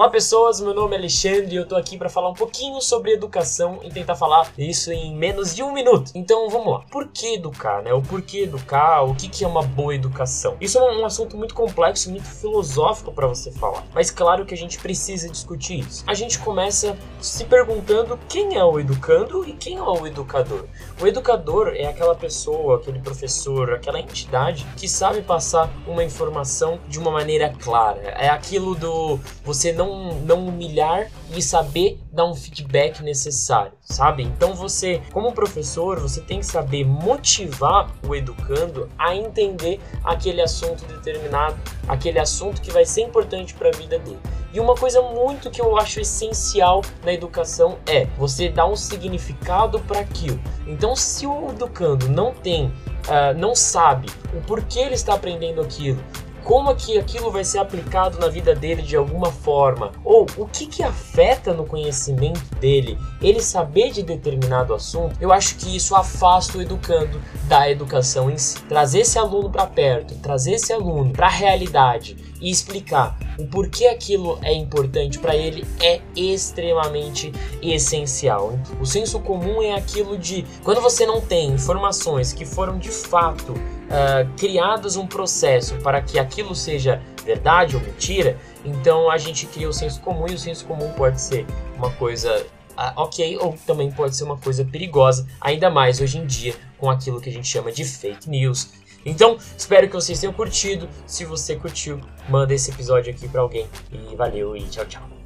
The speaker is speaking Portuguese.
Olá pessoas, meu nome é Alexandre e eu tô aqui para falar um pouquinho sobre educação e tentar falar isso em menos de um minuto. Então vamos lá. Por que educar, né? O porquê educar, o que, que é uma boa educação? Isso é um assunto muito complexo, muito filosófico para você falar. Mas claro que a gente precisa discutir isso. A gente começa se perguntando quem é o educando e quem é o educador. O educador é aquela pessoa, aquele professor, aquela entidade que sabe passar uma informação de uma maneira clara. É aquilo do você não, não humilhar e saber dar um feedback necessário, sabe? Então você, como professor, você tem que saber motivar o educando a entender aquele assunto determinado, aquele assunto que vai ser importante para a vida dele. E uma coisa muito que eu acho essencial na educação é você dar um significado para aquilo. Então, se o educando não tem, uh, não sabe o porquê ele está aprendendo aquilo, como que aquilo vai ser aplicado na vida dele de alguma forma, ou o que que afeta no conhecimento dele, ele saber de determinado assunto, eu acho que isso afasta o educando da educação em si. Trazer esse aluno para perto, trazer esse aluno para a realidade e explicar o porquê aquilo é importante para ele é extremamente essencial. O senso comum é aquilo de quando você não tem informações que foram de fato uh, criadas um processo para que aquilo seja verdade ou mentira, então a gente cria o senso comum e o senso comum pode ser uma coisa uh, ok ou também pode ser uma coisa perigosa, ainda mais hoje em dia com aquilo que a gente chama de fake news. Então, espero que vocês tenham curtido. Se você curtiu, manda esse episódio aqui para alguém. E valeu e tchau, tchau.